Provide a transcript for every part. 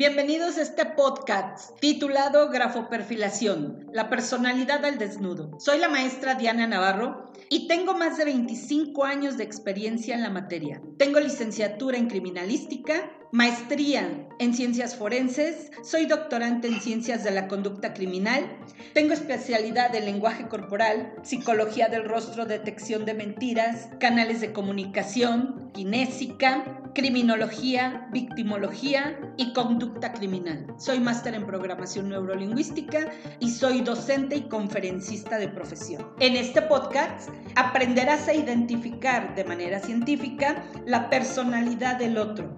Bienvenidos a este podcast titulado Grafoperfilación, la personalidad al desnudo. Soy la maestra Diana Navarro y tengo más de 25 años de experiencia en la materia. Tengo licenciatura en criminalística maestría en ciencias forenses, soy doctorante en ciencias de la conducta criminal, tengo especialidad en lenguaje corporal, psicología del rostro, detección de mentiras, canales de comunicación, kinésica, criminología, victimología y conducta criminal. Soy máster en programación neurolingüística y soy docente y conferencista de profesión. En este podcast aprenderás a identificar de manera científica la personalidad del otro,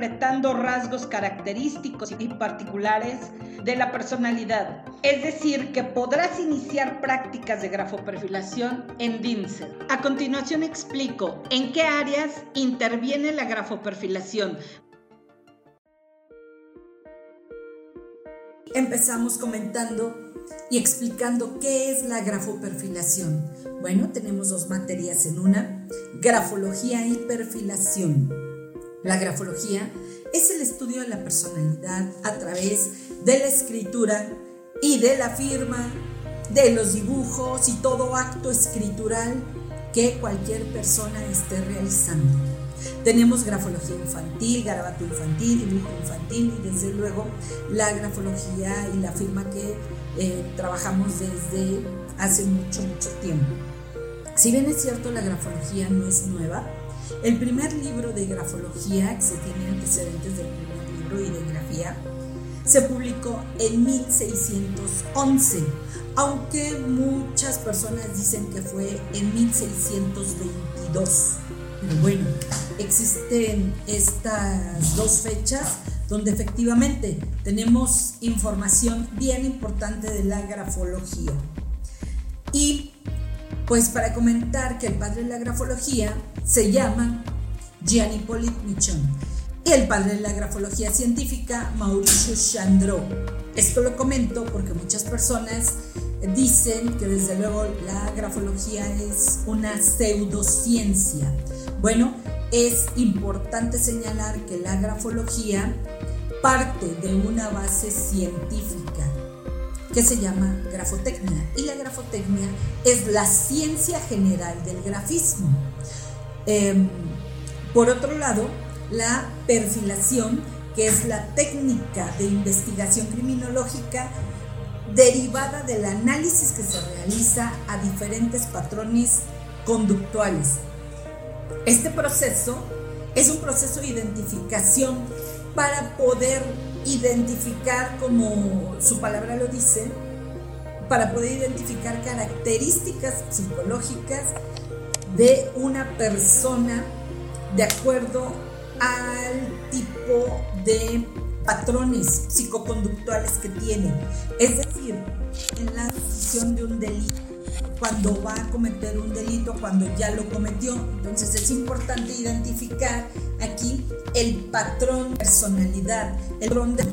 interpretando rasgos característicos y particulares de la personalidad. Es decir, que podrás iniciar prácticas de grafoperfilación en DINSET. A continuación explico en qué áreas interviene la grafoperfilación. Empezamos comentando y explicando qué es la grafoperfilación. Bueno, tenemos dos materias en una, grafología y perfilación. La grafología es el estudio de la personalidad a través de la escritura y de la firma, de los dibujos y todo acto escritural que cualquier persona esté realizando. Tenemos grafología infantil, garabato infantil, dibujo infantil y desde luego la grafología y la firma que eh, trabajamos desde hace mucho, mucho tiempo. Si bien es cierto, la grafología no es nueva, el primer libro de grafología, que se tiene antecedentes del primer libro de grafía, se publicó en 1611, aunque muchas personas dicen que fue en 1622. Pero bueno, existen estas dos fechas donde efectivamente tenemos información bien importante de la grafología. Y pues para comentar que el padre de la grafología se llama Gianni Polit Michon y el padre de la grafología científica Mauricio Chandro. Esto lo comento porque muchas personas dicen que desde luego la grafología es una pseudociencia. Bueno, es importante señalar que la grafología parte de una base científica que se llama grafotecnia y la grafotecnia es la ciencia general del grafismo. Em, por otro lado, la perfilación, que es la técnica de investigación criminológica derivada del análisis que se realiza a diferentes patrones conductuales. Este proceso es un proceso de identificación para poder identificar, como su palabra lo dice, para poder identificar características psicológicas de una persona de acuerdo al tipo de patrones psicoconductuales que tiene. Es decir, en la decisión de un delito, cuando va a cometer un delito, cuando ya lo cometió. Entonces es importante identificar aquí el patrón personalidad, el patrón de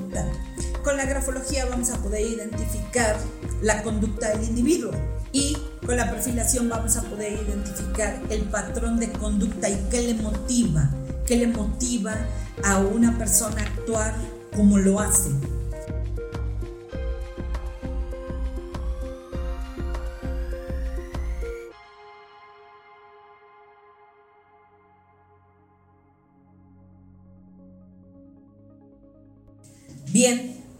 Con la grafología vamos a poder identificar la conducta del individuo y con la perfilación vamos a poder identificar el patrón de conducta y qué le motiva, qué le motiva a una persona a actuar como lo hace.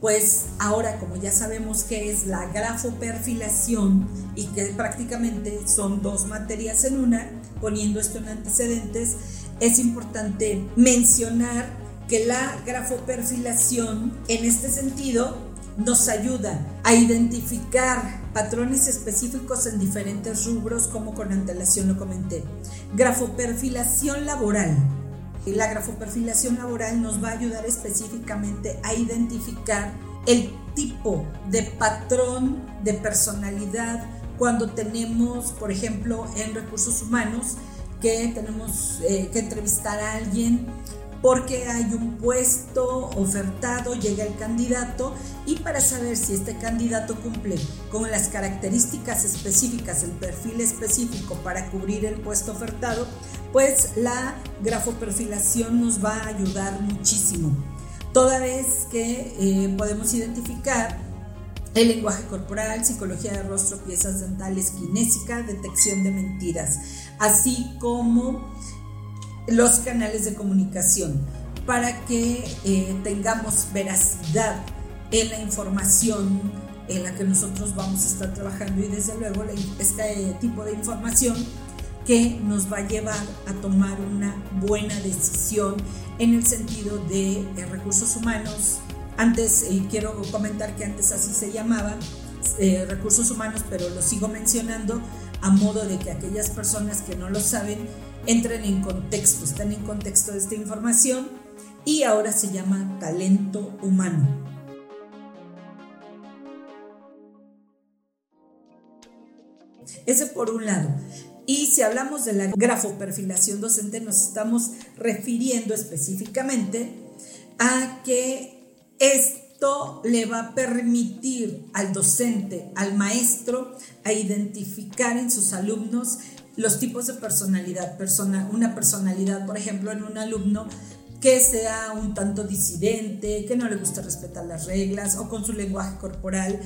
Pues ahora como ya sabemos qué es la grafoperfilación y que prácticamente son dos materias en una, poniendo esto en antecedentes, es importante mencionar que la grafoperfilación en este sentido nos ayuda a identificar patrones específicos en diferentes rubros, como con antelación lo comenté. Grafoperfilación laboral la grafoperfilación laboral nos va a ayudar específicamente a identificar el tipo de patrón de personalidad cuando tenemos, por ejemplo, en recursos humanos, que tenemos eh, que entrevistar a alguien porque hay un puesto ofertado, llega el candidato y para saber si este candidato cumple con las características específicas, el perfil específico para cubrir el puesto ofertado, pues la grafoperfilación nos va a ayudar muchísimo. toda vez que eh, podemos identificar el lenguaje corporal, psicología de rostro, piezas dentales, kinésica, detección de mentiras, así como los canales de comunicación para que eh, tengamos veracidad en la información en la que nosotros vamos a estar trabajando y desde luego este tipo de información que nos va a llevar a tomar una buena decisión en el sentido de eh, recursos humanos. Antes, y quiero comentar que antes así se llamaba, eh, recursos humanos, pero lo sigo mencionando a modo de que aquellas personas que no lo saben entren en contexto, estén en contexto de esta información y ahora se llama talento humano. Ese por un lado. Y si hablamos de la grafoperfilación docente, nos estamos refiriendo específicamente a que esto le va a permitir al docente, al maestro, a identificar en sus alumnos los tipos de personalidad. Persona, una personalidad, por ejemplo, en un alumno que sea un tanto disidente, que no le gusta respetar las reglas o con su lenguaje corporal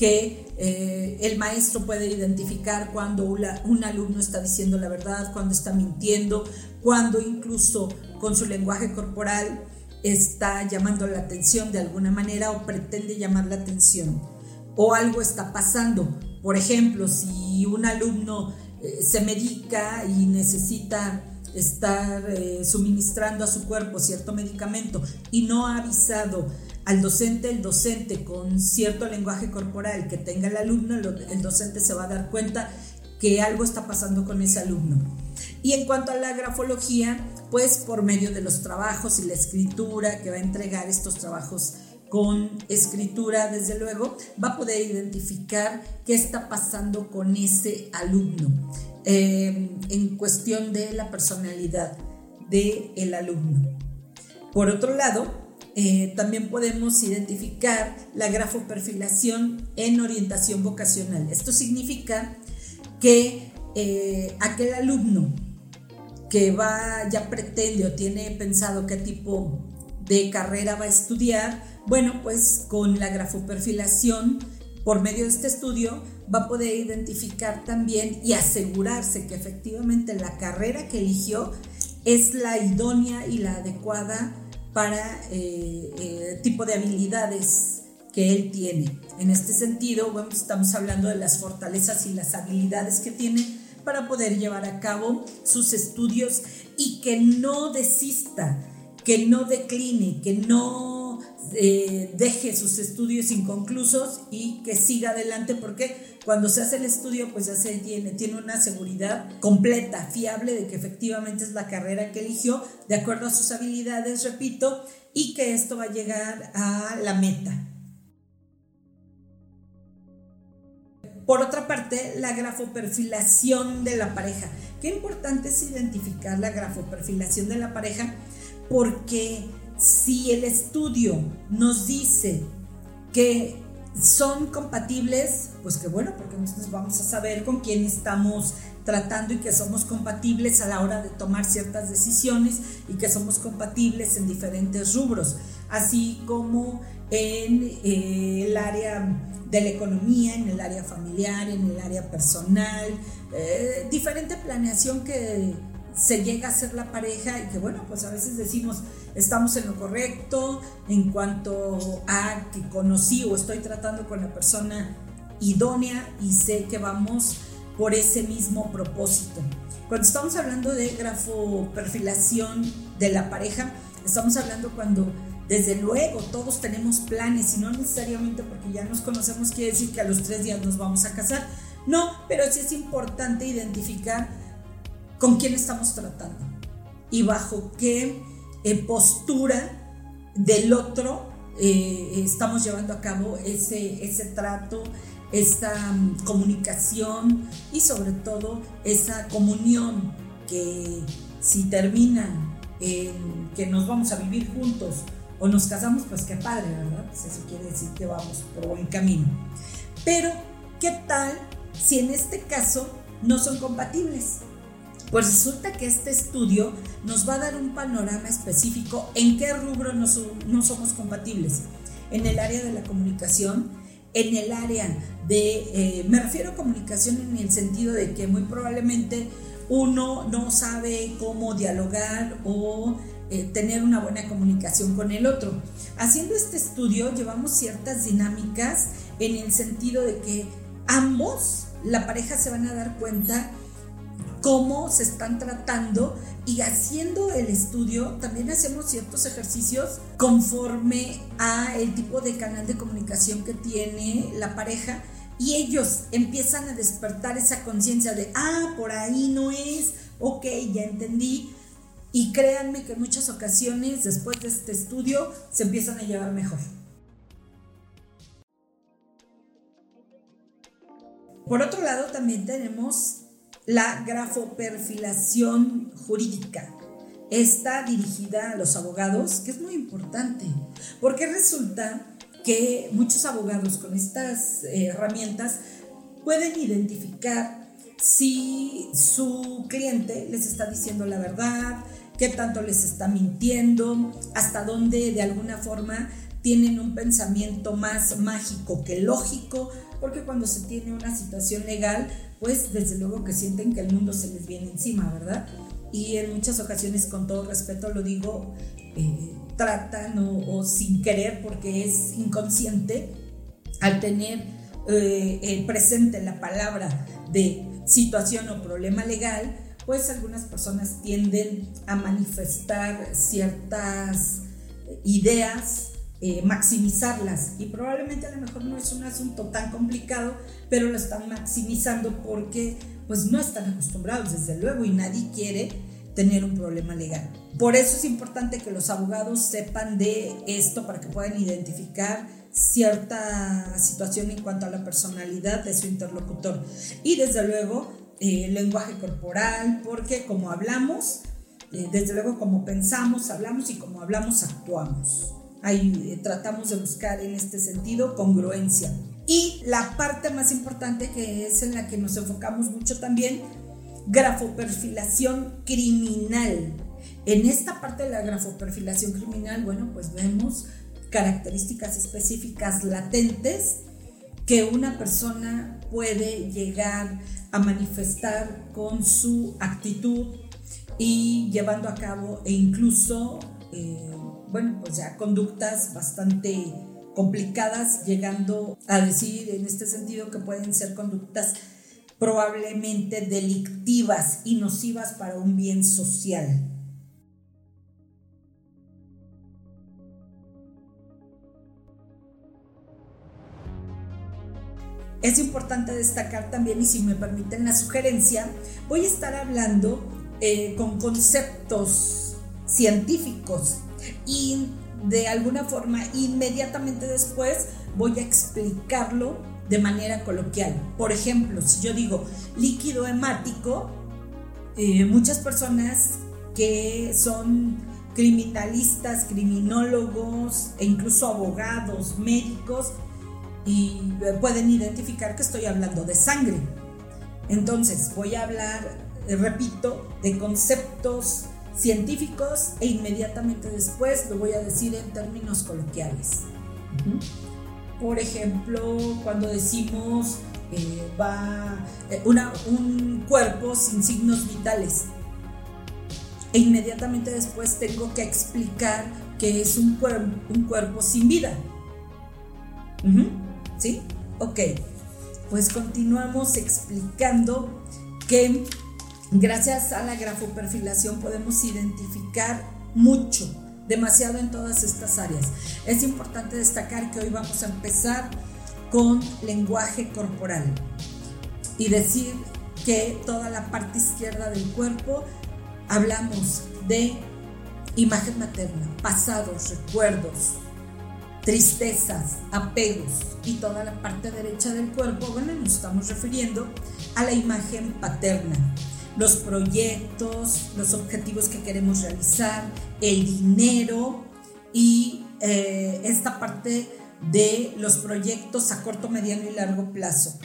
que eh, el maestro puede identificar cuando un alumno está diciendo la verdad, cuando está mintiendo, cuando incluso con su lenguaje corporal está llamando la atención de alguna manera o pretende llamar la atención o algo está pasando. Por ejemplo, si un alumno eh, se medica y necesita estar eh, suministrando a su cuerpo cierto medicamento y no ha avisado al docente, el docente con cierto lenguaje corporal que tenga el alumno, el docente se va a dar cuenta que algo está pasando con ese alumno. Y en cuanto a la grafología, pues por medio de los trabajos y la escritura que va a entregar estos trabajos con escritura, desde luego, va a poder identificar qué está pasando con ese alumno eh, en cuestión de la personalidad del el alumno. Por otro lado, eh, también podemos identificar la grafoperfilación en orientación vocacional. Esto significa que eh, aquel alumno que va, ya pretende o tiene pensado qué tipo de carrera va a estudiar, bueno, pues con la grafoperfilación, por medio de este estudio, va a poder identificar también y asegurarse que efectivamente la carrera que eligió es la idónea y la adecuada para eh, eh, tipo de habilidades que él tiene. En este sentido, bueno, estamos hablando de las fortalezas y las habilidades que tiene para poder llevar a cabo sus estudios y que no desista, que no decline, que no eh, deje sus estudios inconclusos y que siga adelante porque cuando se hace el estudio, pues ya se tiene, tiene una seguridad completa, fiable de que efectivamente es la carrera que eligió, de acuerdo a sus habilidades, repito, y que esto va a llegar a la meta. Por otra parte, la grafoperfilación de la pareja. Qué importante es identificar la grafoperfilación de la pareja porque si el estudio nos dice que son compatibles, pues que bueno, porque nosotros vamos a saber con quién estamos tratando y que somos compatibles a la hora de tomar ciertas decisiones y que somos compatibles en diferentes rubros, así como en eh, el área de la economía, en el área familiar, en el área personal, eh, diferente planeación que se llega a ser la pareja y que bueno, pues a veces decimos, estamos en lo correcto en cuanto a que conocí o estoy tratando con la persona idónea y sé que vamos por ese mismo propósito. Cuando estamos hablando de grafoperfilación de la pareja, estamos hablando cuando desde luego todos tenemos planes y no necesariamente porque ya nos conocemos quiere decir que a los tres días nos vamos a casar. No, pero sí es importante identificar con quién estamos tratando y bajo qué eh, postura del otro eh, estamos llevando a cabo ese, ese trato, esa mm, comunicación y sobre todo esa comunión que si termina en que nos vamos a vivir juntos o nos casamos, pues qué padre, ¿verdad? Pues eso quiere decir que vamos por buen camino. Pero, ¿qué tal si en este caso no son compatibles? Pues resulta que este estudio nos va a dar un panorama específico en qué rubro no, somos compatibles. En el área de la comunicación, en el área de, eh, me refiero a comunicación en el sentido de que muy probablemente uno no sabe cómo dialogar o eh, tener una buena comunicación con el otro. Haciendo este estudio llevamos ciertas dinámicas en el sentido de que ambos, la pareja, se van a dar cuenta cómo se están tratando y haciendo el estudio también hacemos ciertos ejercicios conforme a el tipo de canal de comunicación que tiene la pareja y ellos empiezan a despertar esa conciencia de, ah, por ahí no es, ok, ya entendí. Y créanme que en muchas ocasiones después de este estudio se empiezan a llevar mejor. Por otro lado, también tenemos la grafoperfilación jurídica. Está dirigida a los abogados, que es muy importante, porque resulta que muchos abogados con estas eh, herramientas pueden identificar si su cliente les está diciendo la verdad, qué tanto les está mintiendo, hasta dónde de alguna forma tienen un pensamiento más mágico que lógico, porque cuando se tiene una situación legal, pues desde luego que sienten que el mundo se les viene encima, ¿verdad? Y en muchas ocasiones, con todo respeto lo digo, eh, tratan o, sin querer porque es inconsciente al tener eh, presente la palabra de situación o problema legal, pues algunas personas tienden a manifestar ciertas ideas, eh, maximizarlas y probablemente a lo mejor no es un asunto tan complicado, pero lo están maximizando porque pues no están acostumbrados desde luego y nadie quiere tener un problema legal. Por eso es importante que los abogados sepan de esto para que puedan identificar cierta situación en cuanto a la personalidad de su interlocutor. Y desde luego eh, lenguaje corporal, porque como hablamos, eh, desde luego como pensamos, hablamos y como hablamos, actuamos. Ahí eh, tratamos de buscar en este sentido congruencia. Y la parte más importante que es en la que nos enfocamos mucho también grafoperfilación criminal. En esta parte de la grafoperfilación criminal, bueno, pues vemos características específicas latentes que una persona puede llegar a manifestar con su actitud y llevando a cabo e incluso, eh, bueno, pues ya conductas bastante complicadas, llegando a decir en este sentido que pueden ser conductas probablemente delictivas y nocivas para un bien social. Es importante destacar también, y si me permiten la sugerencia, voy a estar hablando eh, con conceptos científicos y de alguna forma inmediatamente después voy a explicarlo de manera coloquial. Por ejemplo, si yo digo líquido hemático, eh, muchas personas que son criminalistas, criminólogos e incluso abogados, médicos, y pueden identificar que estoy hablando de sangre. Entonces voy a hablar, eh, repito, de conceptos científicos e inmediatamente después lo voy a decir en términos coloquiales. Por ejemplo, cuando decimos eh, va eh, un cuerpo sin signos vitales. E inmediatamente después tengo que explicar que es un, un cuerpo sin vida. ¿Sí? Ok. Pues continuamos explicando que gracias a la grafoperfilación podemos identificar mucho demasiado en todas estas áreas. Es importante destacar que hoy vamos a empezar con lenguaje corporal y decir que toda la parte izquierda del cuerpo hablamos de imagen materna, pasados, recuerdos, tristezas, apegos y toda la parte derecha del cuerpo, bueno, nos estamos refiriendo a la imagen paterna, los proyectos, los objetivos que queremos realizar, el dinero y eh, esta parte de los proyectos a corto, mediano y largo plazo.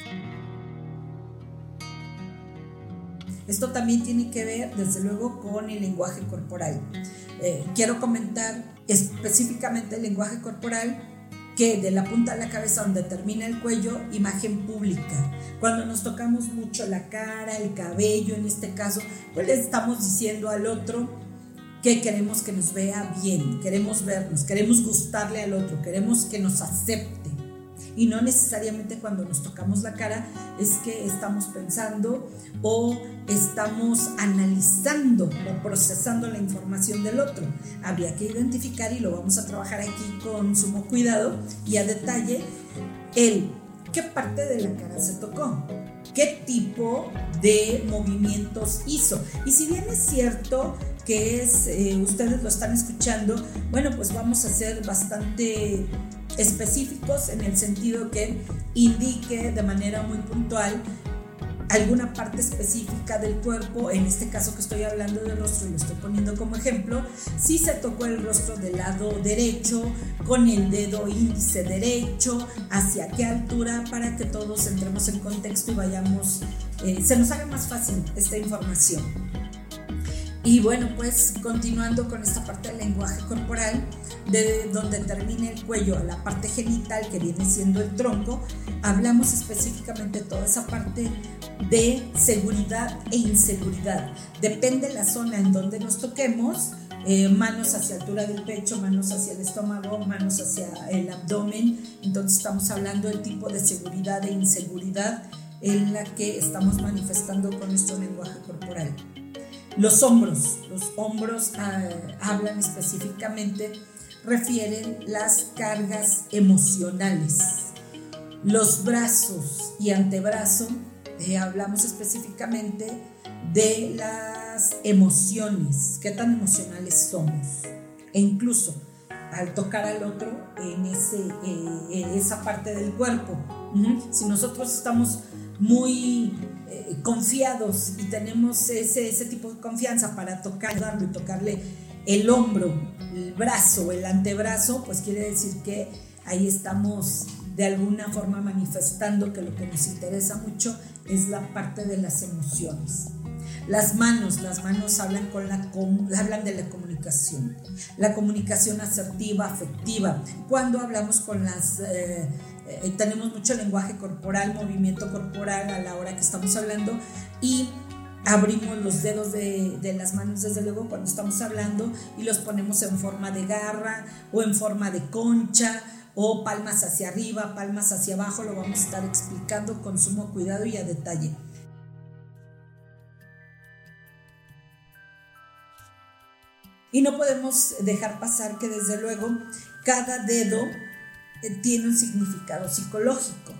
Esto también tiene que ver, desde luego, con el lenguaje corporal. Eh, quiero comentar específicamente el lenguaje corporal que de la punta de la cabeza donde termina el cuello, imagen pública. Cuando nos tocamos mucho la cara, el cabello en este caso, pues le estamos diciendo al otro que queremos que nos vea bien, queremos vernos, queremos gustarle al otro, queremos que nos acepte y no necesariamente cuando nos tocamos la cara es que estamos pensando o estamos analizando o procesando la información del otro. Habría que identificar y lo vamos a trabajar aquí con sumo cuidado y a detalle el qué parte de la cara se tocó, qué tipo de movimientos hizo. Y si bien es cierto que es, eh, ustedes lo están escuchando, bueno, pues vamos a ser bastante específicos en el sentido que indique de manera muy puntual alguna parte específica del cuerpo, en este caso que estoy hablando del rostro y lo estoy poniendo como ejemplo, si se tocó el rostro del lado derecho, con el dedo índice derecho, hacia qué altura, para que todos entremos en contexto y vayamos, eh, se nos haga más fácil esta información. Y bueno, pues continuando con esta parte del lenguaje corporal, de donde termina el cuello a la parte genital que viene siendo el tronco, hablamos específicamente toda esa parte de seguridad e inseguridad. Depende la zona en donde nos toquemos, eh, manos hacia altura del pecho, manos hacia el estómago, manos hacia el abdomen. Entonces estamos hablando del tipo de seguridad e inseguridad en la que estamos manifestando con nuestro lenguaje corporal. Los hombros, los hombros ah, hablan específicamente, refieren las cargas emocionales. Los brazos y antebrazo, eh, hablamos específicamente de las emociones, qué tan emocionales somos. E incluso al tocar al otro en, ese, eh, esa parte del cuerpo. Si nosotros estamos muy eh, confiados y tenemos ese, ese tipo de confianza para tocarlo y tocarle el hombro, el brazo, el antebrazo, pues quiere decir que ahí estamos de alguna forma manifestando que lo que nos interesa mucho es la parte de las emociones. Las manos, las manos hablan, con la, hablan de la comunicación, la comunicación asertiva, afectiva. Cuando hablamos con las eh, eh, tenemos mucho lenguaje corporal, movimiento corporal a la hora que estamos hablando y abrimos los dedos de, de, las manos desde luego cuando estamos hablando y los ponemos en forma de garra o en forma de concha o palmas hacia arriba, palmas hacia abajo, lo vamos a estar explicando con sumo cuidado y a detalle. Y no podemos dejar pasar que desde luego cada dedo eh, tiene un significado psicológico.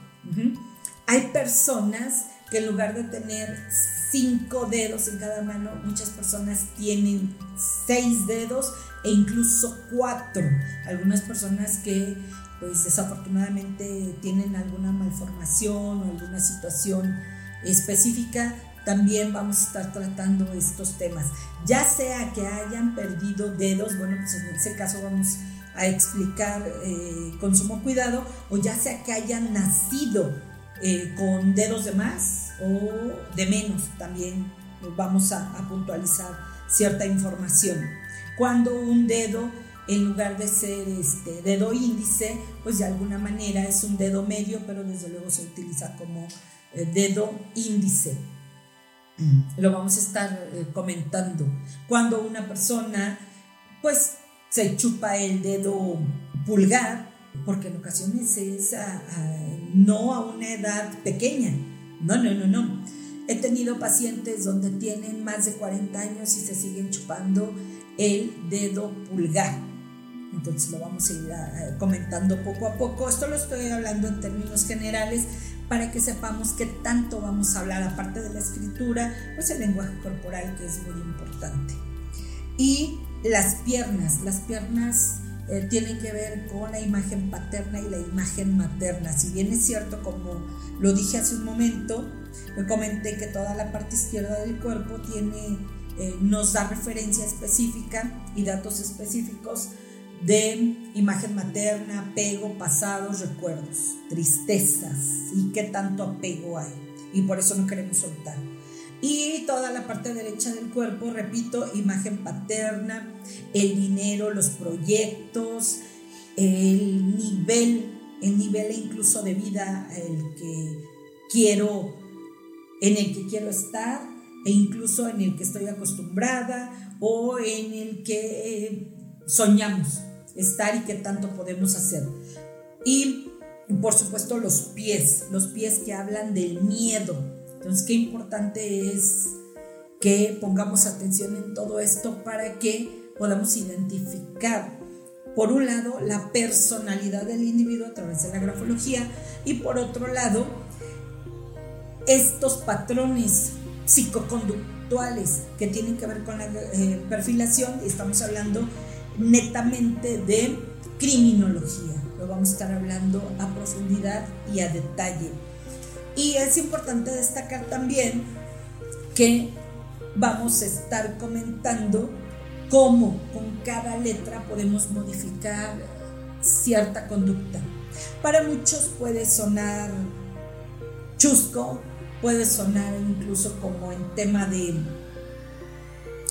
Hay personas que en lugar de tener cinco dedos en cada mano, muchas personas tienen seis dedos e incluso cuatro. Algunas personas que pues desafortunadamente tienen alguna malformación o alguna situación específica, también vamos a estar tratando estos temas. Ya sea que hayan perdido dedos, bueno, pues en ese caso vamos a explicar eh, con sumo cuidado, o ya sea que hayan nacido eh, con dedos de más o de menos, también vamos a, puntualizar cierta información. Cuando un dedo, en lugar de ser este dedo índice, pues de alguna manera es un dedo medio, pero desde luego se utiliza como eh, dedo índice. Lo vamos a estar comentando. Cuando una persona, pues se chupa el dedo pulgar, porque en ocasiones es no a una edad pequeña. No, no, no, no. He tenido pacientes donde tienen más de 40 años y se siguen chupando el dedo pulgar. Entonces lo vamos a ir comentando poco a poco. Esto lo estoy hablando en términos generales para que sepamos qué tanto vamos a hablar, aparte de la escritura, pues el lenguaje corporal que es muy importante. Y las piernas, las piernas eh, tienen que ver con la imagen paterna y la imagen materna. Si bien es cierto, como lo dije hace un momento, me comenté que toda la parte izquierda del cuerpo tiene, eh, nos da referencia específica y datos específicos de imagen materna, apego, pasados, recuerdos, tristezas y qué tanto apego hay. Y por eso no queremos soltar. Y toda la parte derecha del cuerpo, repito, imagen paterna, el dinero, los proyectos, el nivel, el nivel incluso de vida el que quiero, en el que quiero estar e incluso en el que estoy acostumbrada o en el que eh, soñamos estar y qué tanto podemos hacer. Y por supuesto los pies, los pies que hablan del miedo. Entonces, qué importante es que pongamos atención en todo esto para que podamos identificar, por un lado, la personalidad del individuo a través de la grafología y por otro lado, estos patrones psicoconductuales que tienen que ver con la eh, perfilación, estamos hablando netamente de criminología. Lo vamos a estar hablando a profundidad y a detalle. Y es importante destacar también que vamos a estar comentando cómo con cada letra podemos modificar cierta conducta. Para muchos puede sonar chusco, puede sonar incluso como en tema de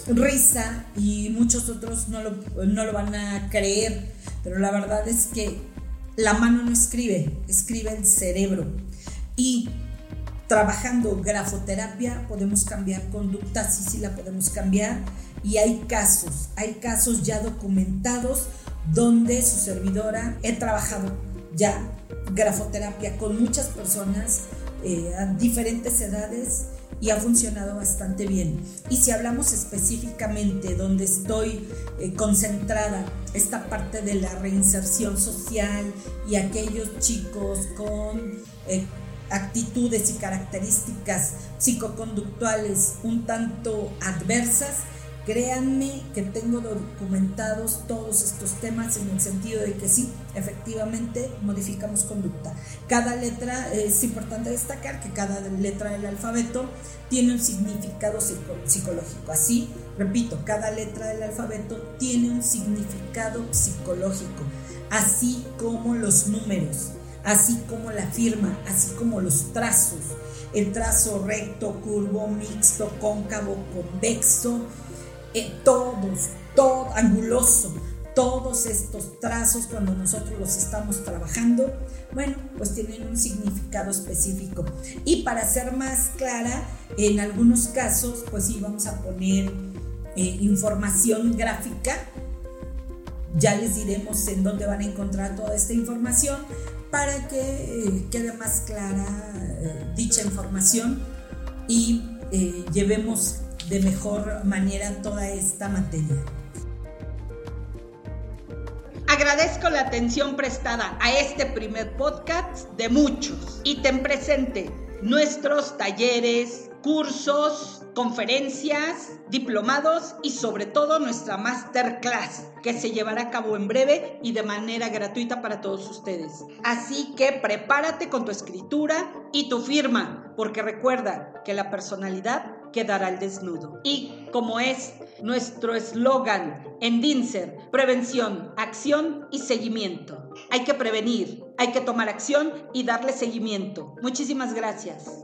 risa y muchos otros no lo, no lo van a creer, pero la verdad es que la mano no escribe, escribe el cerebro. Y trabajando grafoterapia podemos cambiar conducta, sí, sí la podemos cambiar. Y hay casos, hay casos ya documentados donde su servidora he trabajado ya grafoterapia con muchas personas eh, a diferentes edades y ha funcionado bastante bien. Y si hablamos específicamente donde estoy eh, concentrada, esta parte de la reinserción social y aquellos chicos con eh, actitudes y características psicoconductuales un tanto adversas, Créanme que tengo documentados todos estos temas en el sentido de que sí, efectivamente modificamos conducta. Cada letra, es importante destacar que cada letra del alfabeto tiene un significado psicológico. Así, repito, cada letra del alfabeto tiene un significado psicológico, así como los números, así como la firma, así como los trazos. El trazo recto, curvo, mixto, cóncavo, convexo, eh, todos, todo anguloso, todos estos trazos cuando nosotros los estamos trabajando, bueno, pues tienen un significado específico. Y para ser más clara, en algunos casos, pues sí, vamos a poner eh, información gráfica. Ya les diremos en dónde van a encontrar toda esta información para que eh, quede más clara dicha información y llevemos de mejor manera toda esta materia. Agradezco la atención prestada a este primer podcast de muchos y ten presente nuestros talleres, cursos, conferencias, diplomados y sobre todo nuestra masterclass que se llevará a cabo en breve y de manera gratuita para todos ustedes. Así que prepárate con tu escritura y tu firma, porque recuerda que la personalidad quedará al desnudo. Y como es nuestro eslogan en DINSER, prevención, acción y seguimiento. Hay que prevenir, hay que tomar acción y darle seguimiento. Muchísimas gracias.